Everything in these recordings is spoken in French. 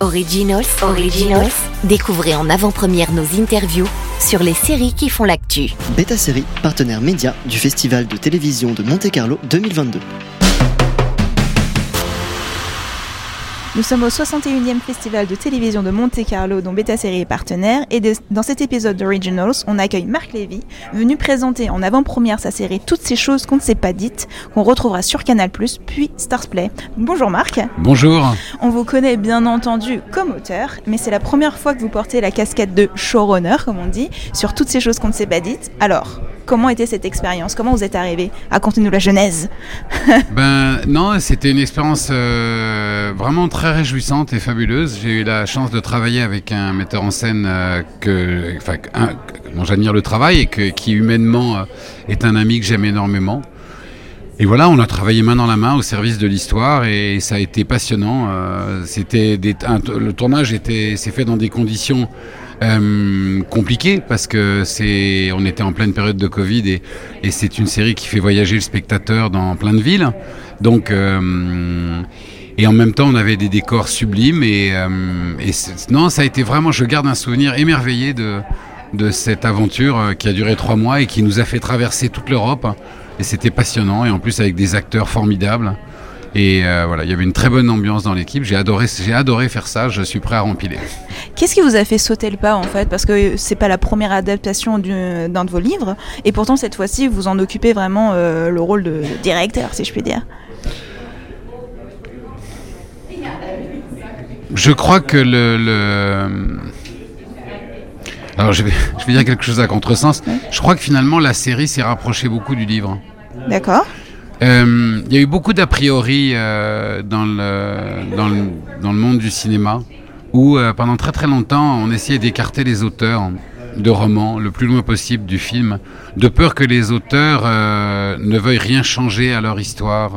Originals, Originals. Découvrez en avant-première nos interviews sur les séries qui font l'actu. Beta Série, partenaire média du Festival de télévision de Monte-Carlo 2022. Nous sommes au 61e Festival de télévision de Monte-Carlo dont Beta Série est partenaire et de- dans cet épisode d'Originals, on accueille Marc Lévy, venu présenter en avant-première sa série Toutes ces choses qu'on ne s'est pas dites, qu'on retrouvera sur Canal+, puis Starsplay. Bonjour Marc, Bonjour. on vous connaît bien entendu comme auteur, mais c'est la première fois que vous portez la casquette de showrunner, comme on dit, sur Toutes ces choses qu'on ne s'est pas dites. Alors, comment était cette expérience? Comment vous êtes arrivé? Racontez-nous la genèse. Ben non, c'était une expérience euh, vraiment très réjouissante et fabuleuse. J'ai eu la chance de travailler avec un metteur en scène euh, que, enfin, dont j'admire le travail et qui humainement euh, est un ami que j'aime énormément. Et voilà, on a travaillé main dans la main au service de l'histoire et ça a été passionnant. Euh, c'était le tournage était s'est fait dans des conditions compliquées parce que c'est on était en pleine période de Covid et, c'est une série qui fait voyager le spectateur dans plein de villes. Donc et en même temps, on avait des décors sublimes et, euh, non, ça a été vraiment. Je garde un souvenir émerveillé de de cette aventure euh, qui a duré trois mois et qui nous a fait traverser toute l'Europe. Et c'était passionnant et en plus avec des acteurs formidables. Et euh, voilà, il y avait une très bonne ambiance dans l'équipe. J'ai adoré, j'ai adoré faire ça. Je suis prêt à rempiler. Qu'est-ce qui vous a fait sauter le pas en fait? Parce que c'est pas la première adaptation du- d'un de vos livres, et pourtant cette fois-ci vous en occupez vraiment le rôle de directeur, si je puis dire. Je crois que le, le- alors je vais, je vais dire quelque chose à contresens. Je crois que finalement la série s'est rapprochée beaucoup du livre. D'accord Euh, Il y a eu beaucoup d'a priori euh, dans, le, dans, le, dans le monde du cinéma où euh, pendant très très longtemps on essayait d'écarter les auteurs de romans le plus loin possible du film, de peur que les auteurs ne veuillent rien changer à leur histoire.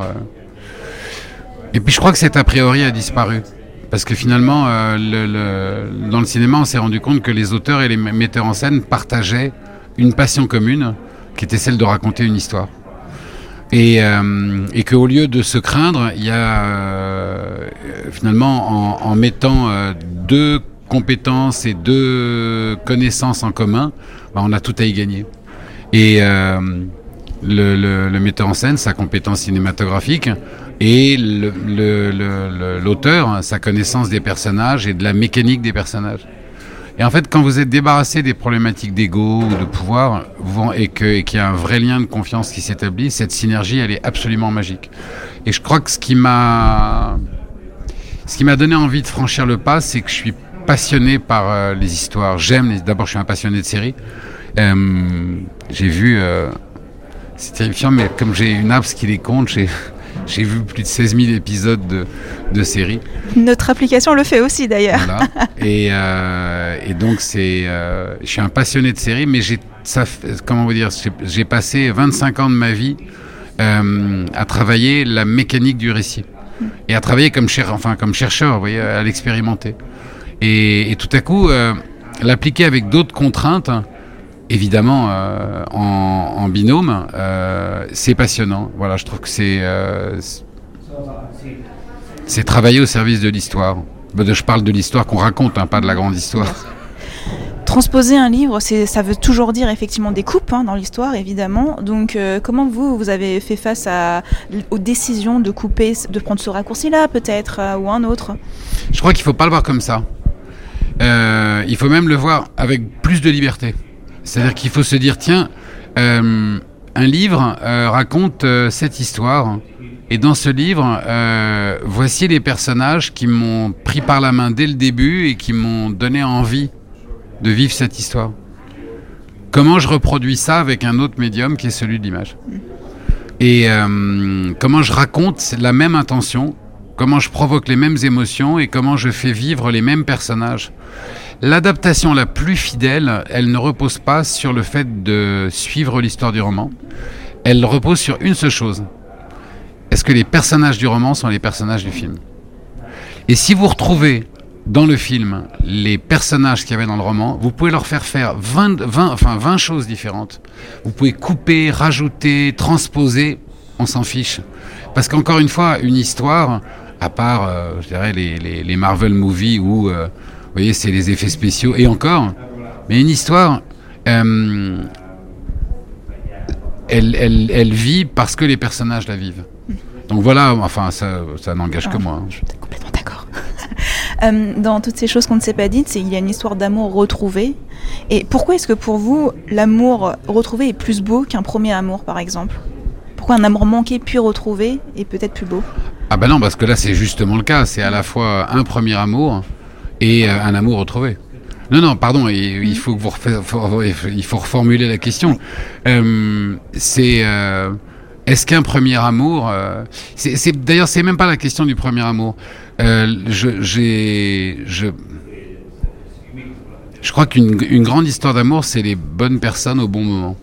Et puis je crois que cet a priori a disparu. Parce que finalement, euh, le- le- dans le cinéma, on s'est rendu compte que les auteurs et les metteurs en scène partageaient une passion commune, qui était celle de raconter une histoire. Et, euh, et qu'au lieu de se craindre, il y a euh, finalement, en, en mettant euh, deux compétences et deux connaissances en commun, bah, on a tout à y gagner. Et euh, le, le- metteur en scène, sa compétence cinématographique, et l'auteur, sa connaissance des personnages et de la mécanique des personnages. Et en fait, quand vous êtes débarrassé des problématiques d'ego ou de pouvoir, et qu'il y a un vrai lien de confiance qui s'établit, cette synergie, elle est absolument magique. Et je crois que ce qui m'a, ce qui m'a donné envie de franchir le pas, c'est que je suis passionné par euh, les histoires. J'aime, d'abord, je suis un passionné de séries. Euh, j'ai vu, euh, c'est terrifiant, mais comme j'ai une apps qui les compte, j'ai, j'ai vu plus de 16 000 épisodes de, de séries. Notre application le fait aussi d'ailleurs. Voilà. et, euh, et donc c'est, euh, je suis un passionné de séries, mais j'ai, ça, comment vous dire, j'ai, passé 25 ans de ma vie euh, à travailler la mécanique du récit et à travailler comme, cher, enfin, comme chercheur, vous voyez, à l'expérimenter. Et, et tout à coup, l'appliquer avec d'autres contraintes. Évidemment, euh, en, en binôme, euh, c'est passionnant. Voilà, je trouve que c'est euh, c'est- travailler au service de l'histoire. Bah, Je parle de l'histoire qu'on raconte, hein, pas de la grande histoire. Transposer un livre, ça veut toujours dire effectivement des coupes hein, dans l'histoire, évidemment. Donc, euh, comment vous, vous avez fait face à, aux décisions de couper, de prendre ce raccourci-là, peut-être, euh, ou un autre? Je crois qu'il faut pas le voir comme ça. Euh, il faut même le voir avec plus de liberté. C'est-à-dire qu'il faut se dire, tiens, euh, un livre euh, raconte euh, cette histoire. Et dans ce livre, voici les personnages qui m'ont pris par la main dès le début et qui m'ont donné envie de vivre cette histoire. Comment je reproduis ça avec un autre médium qui est celui de l'image? Et comment je raconte la même intention, comment je provoque les mêmes émotions et comment je fais vivre les mêmes personnages? L'adaptation la plus fidèle, elle ne repose pas sur le fait de suivre l'histoire du roman. Elle repose sur une seule chose. Est-ce que les personnages du roman sont les personnages du film? Et si vous retrouvez dans le film les personnages qu'il y avait dans le roman, vous pouvez leur faire faire 20, 20, enfin 20 choses différentes. Vous pouvez couper, rajouter, transposer, on s'en fiche. Parce qu'encore une fois, une histoire, à part, euh, je dirais, les Marvel movies où, euh, vous voyez, c'est les effets spéciaux. Et encore, mais une histoire, euh, elle, elle, elle vit parce que les personnages la vivent. Donc voilà, enfin, ça, ça n'engage que moi. hein. Je suis complètement d'accord. Euh, dans toutes ces choses qu'on ne s'est pas dites, c'est- il y a une histoire d'amour retrouvé. Et pourquoi est-ce que pour vous, l'amour retrouvé est plus beau qu'un premier amour, par exemple? Pourquoi un amour manqué puis retrouvé est peut-être plus beau? Ah bah non, parce que là c'est justement le cas. C'est à la fois un premier amour et euh, un amour retrouvé. Non, non, pardon, il, faut que vous il faut reformuler la question. Euh, c'est euh, est-ce qu'un premier amour, euh, c'est d'ailleurs c'est même pas la question du premier amour. Je, j'ai, je, je crois qu'une une grande histoire d'amour, c'est les bonnes personnes au bon moment.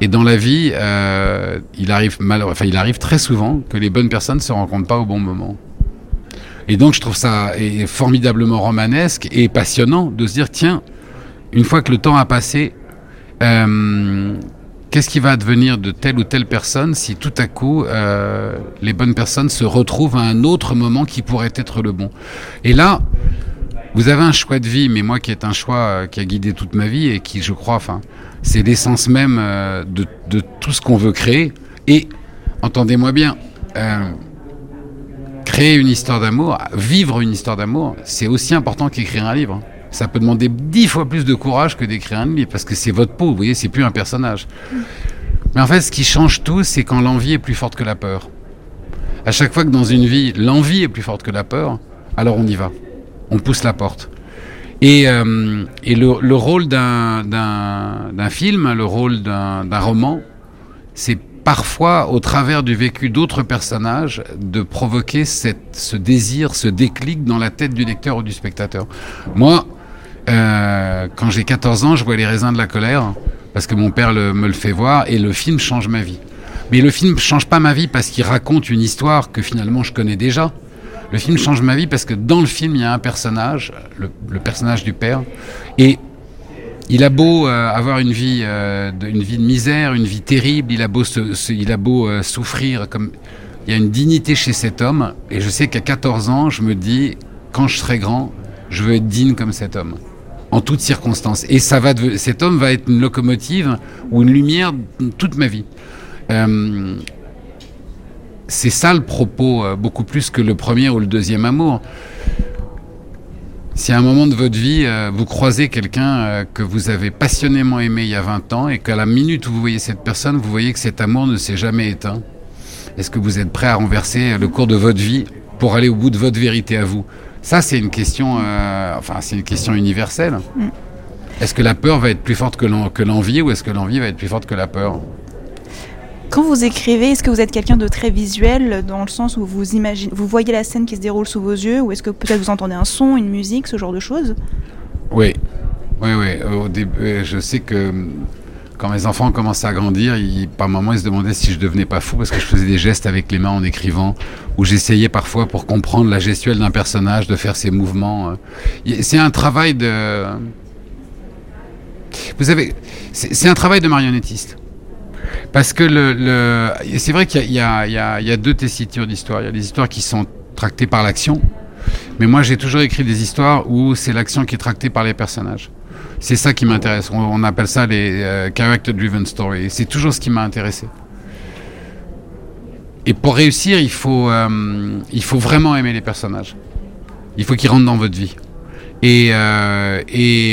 Et dans la vie, il arrive mal, enfin, il arrive très souvent que les bonnes personnes se rencontrent pas au bon moment. Et donc, je trouve ça formidablement romanesque et passionnant de se dire, tiens, une fois que le temps a passé, euh, qu'est-ce qui va advenir de telle ou telle personne si tout à coup euh, les bonnes personnes se retrouvent à un autre moment qui pourrait être le bon? Et là, vous avez un choix de vie, mais moi qui est un choix euh, qui a guidé toute ma vie et qui, je crois, enfin, c'est l'essence même de, tout ce qu'on veut créer. Et entendez-moi bien, créer une histoire d'amour, vivre une histoire d'amour, c'est aussi important qu'écrire un livre. Ça peut demander dix fois plus de courage que d'écrire un livre parce que c'est votre peau, vous voyez, c'est plus un personnage. Mais en fait, ce qui change tout, c'est quand l'envie est plus forte que la peur. À chaque fois que dans une vie, l'envie est plus forte que la peur, alors on y va. On pousse la porte. Et, euh, le, le rôle d'un film, le rôle d'un roman, c'est parfois, au travers du vécu d'autres personnages, de provoquer ce désir, ce déclic dans la tête du lecteur ou du spectateur. Moi, euh, quand j'ai 14 ans, je vois Les raisins de la colère, parce que mon père me le fait voir, et le film change ma vie. Mais le film change pas ma vie parce qu'il raconte une histoire que finalement je connais déjà. Le film change ma vie parce que dans le film, il y a un personnage, le personnage du père, et il a beau euh, avoir une vie, euh, de, une vie de misère, une vie terrible, il a beau, il a beau euh, souffrir, comme il y a une dignité chez cet homme, et je sais qu'à 14 ans, je me dis, quand je serai grand, je veux être digne comme cet homme, en toutes circonstances. Et ça va, cet homme va être une locomotive ou une lumière toute ma vie. C'est ça le propos, beaucoup plus que le premier ou le deuxième amour. Si à un moment de votre vie, euh, vous croisez quelqu'un euh, que vous avez passionnément aimé il y a 20 ans et qu'à la minute où vous voyez cette personne, vous voyez que cet amour ne s'est jamais éteint, est-ce que vous êtes prêt à renverser le cours de votre vie pour aller au bout de votre vérité à vous? Ça, c'est une question, euh, enfin, c'est une question universelle. Est-ce que la peur va être plus forte que l'envie ou est-ce que l'envie va être plus forte que la peur? Quand vous écrivez, est-ce que vous êtes quelqu'un de très visuel dans le sens où vous imaginez, vous voyez la scène qui se déroule sous vos yeux, ou est-ce que peut-être vous entendez un son, une musique, ce genre de choses? Oui, oui, oui. Au début, euh, je sais que hum, quand mes enfants commençaient à grandir, par moments, ils se demandaient si je devenais pas fou parce que je faisais des gestes avec les mains en écrivant, ou j'essayais parfois pour comprendre la gestuelle d'un personnage de faire ses mouvements. euh. C'est un travail de. Vous savez, c'est un travail de marionnettiste. Parce que c'est vrai qu'il y, a- deux tessitures d'histoire. Il y a des histoires qui sont tractées par l'action, mais moi j'ai toujours écrit des histoires où c'est l'action qui est tractée par les personnages. C'est ça qui m'intéresse. On, appelle ça les euh, character-driven stories. C'est toujours ce qui m'a intéressé. Et pour réussir, il faut, euh, il faut vraiment aimer les personnages. Il faut qu'ils rentrent dans votre vie. Et, euh,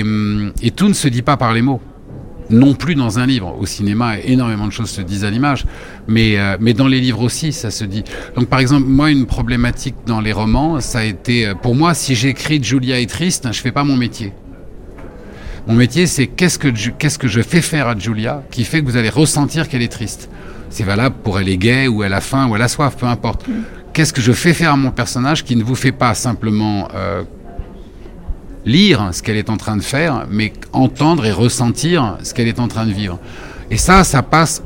hum, et tout ne se dit pas par les mots. Non plus dans un livre. Au cinéma, énormément de choses se disent à l'image. Mais, euh, mais dans les livres aussi, ça se dit. Donc par exemple, moi, une problématique dans les romans, ça a été... euh, Pour moi, si j'écris Julia est triste, je fais pas mon métier. Mon métier, c'est qu'est-ce que, qu'est-ce que je fais faire à Julia qui fait que vous allez ressentir qu'elle est triste. C'est valable pour elle est gaie, ou elle a faim, ou elle a soif, peu importe. Qu'est-ce que je fais faire à mon personnage qui ne vous fait pas simplement euh, lire ce qu'elle est en train de faire, mais entendre et ressentir ce qu'elle est en train de vivre. Et ça, ça passe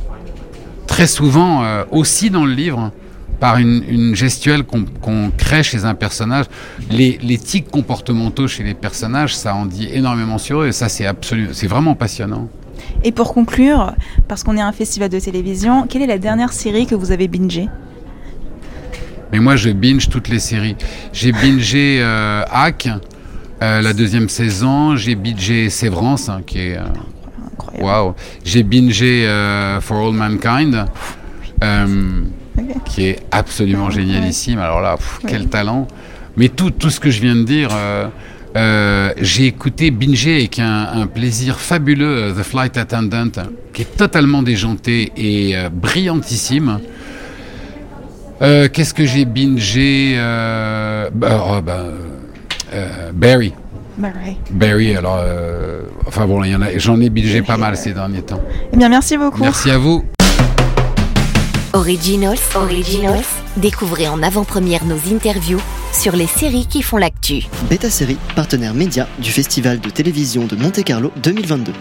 très souvent euh, aussi dans le livre par une, une gestuelle qu'on crée chez un personnage. Les, les tics comportementaux chez les personnages, ça en dit énormément sur eux, et ça c'est absolument, c'est vraiment passionnant. Et pour conclure, parce qu'on est un festival de télévision, quelle est la dernière série que vous avez bingée? Mais moi, je binge toutes les séries. J'ai bingé euh, Hack, euh, la deuxième saison. J'ai bingé Sévrance, hein, qui est. euh, Incroyable. Waouh. J'ai bingé euh, For All Mankind, qui est absolument Ouais. génialissime. Alors là, pff, Ouais. quel talent. Mais tout, tout ce que je viens de dire, euh, j'ai écouté bingé avec un, un plaisir fabuleux The Flight Attendant, qui est totalement déjanté et euh, brillantissime. Euh, Qu'est-ce que j'ai bingé bah, oh, bah, euh, Barry. Ouais. Barry, alors, euh, enfin bon, il y en a, j'en ai bingé pas mal ces derniers temps. Eh bien, merci beaucoup. Merci à vous. Originals, Originals. Découvrez en avant-première nos interviews sur les séries qui font l'actu. Beta Série, partenaire média du Festival de télévision de Monte-Carlo 2022.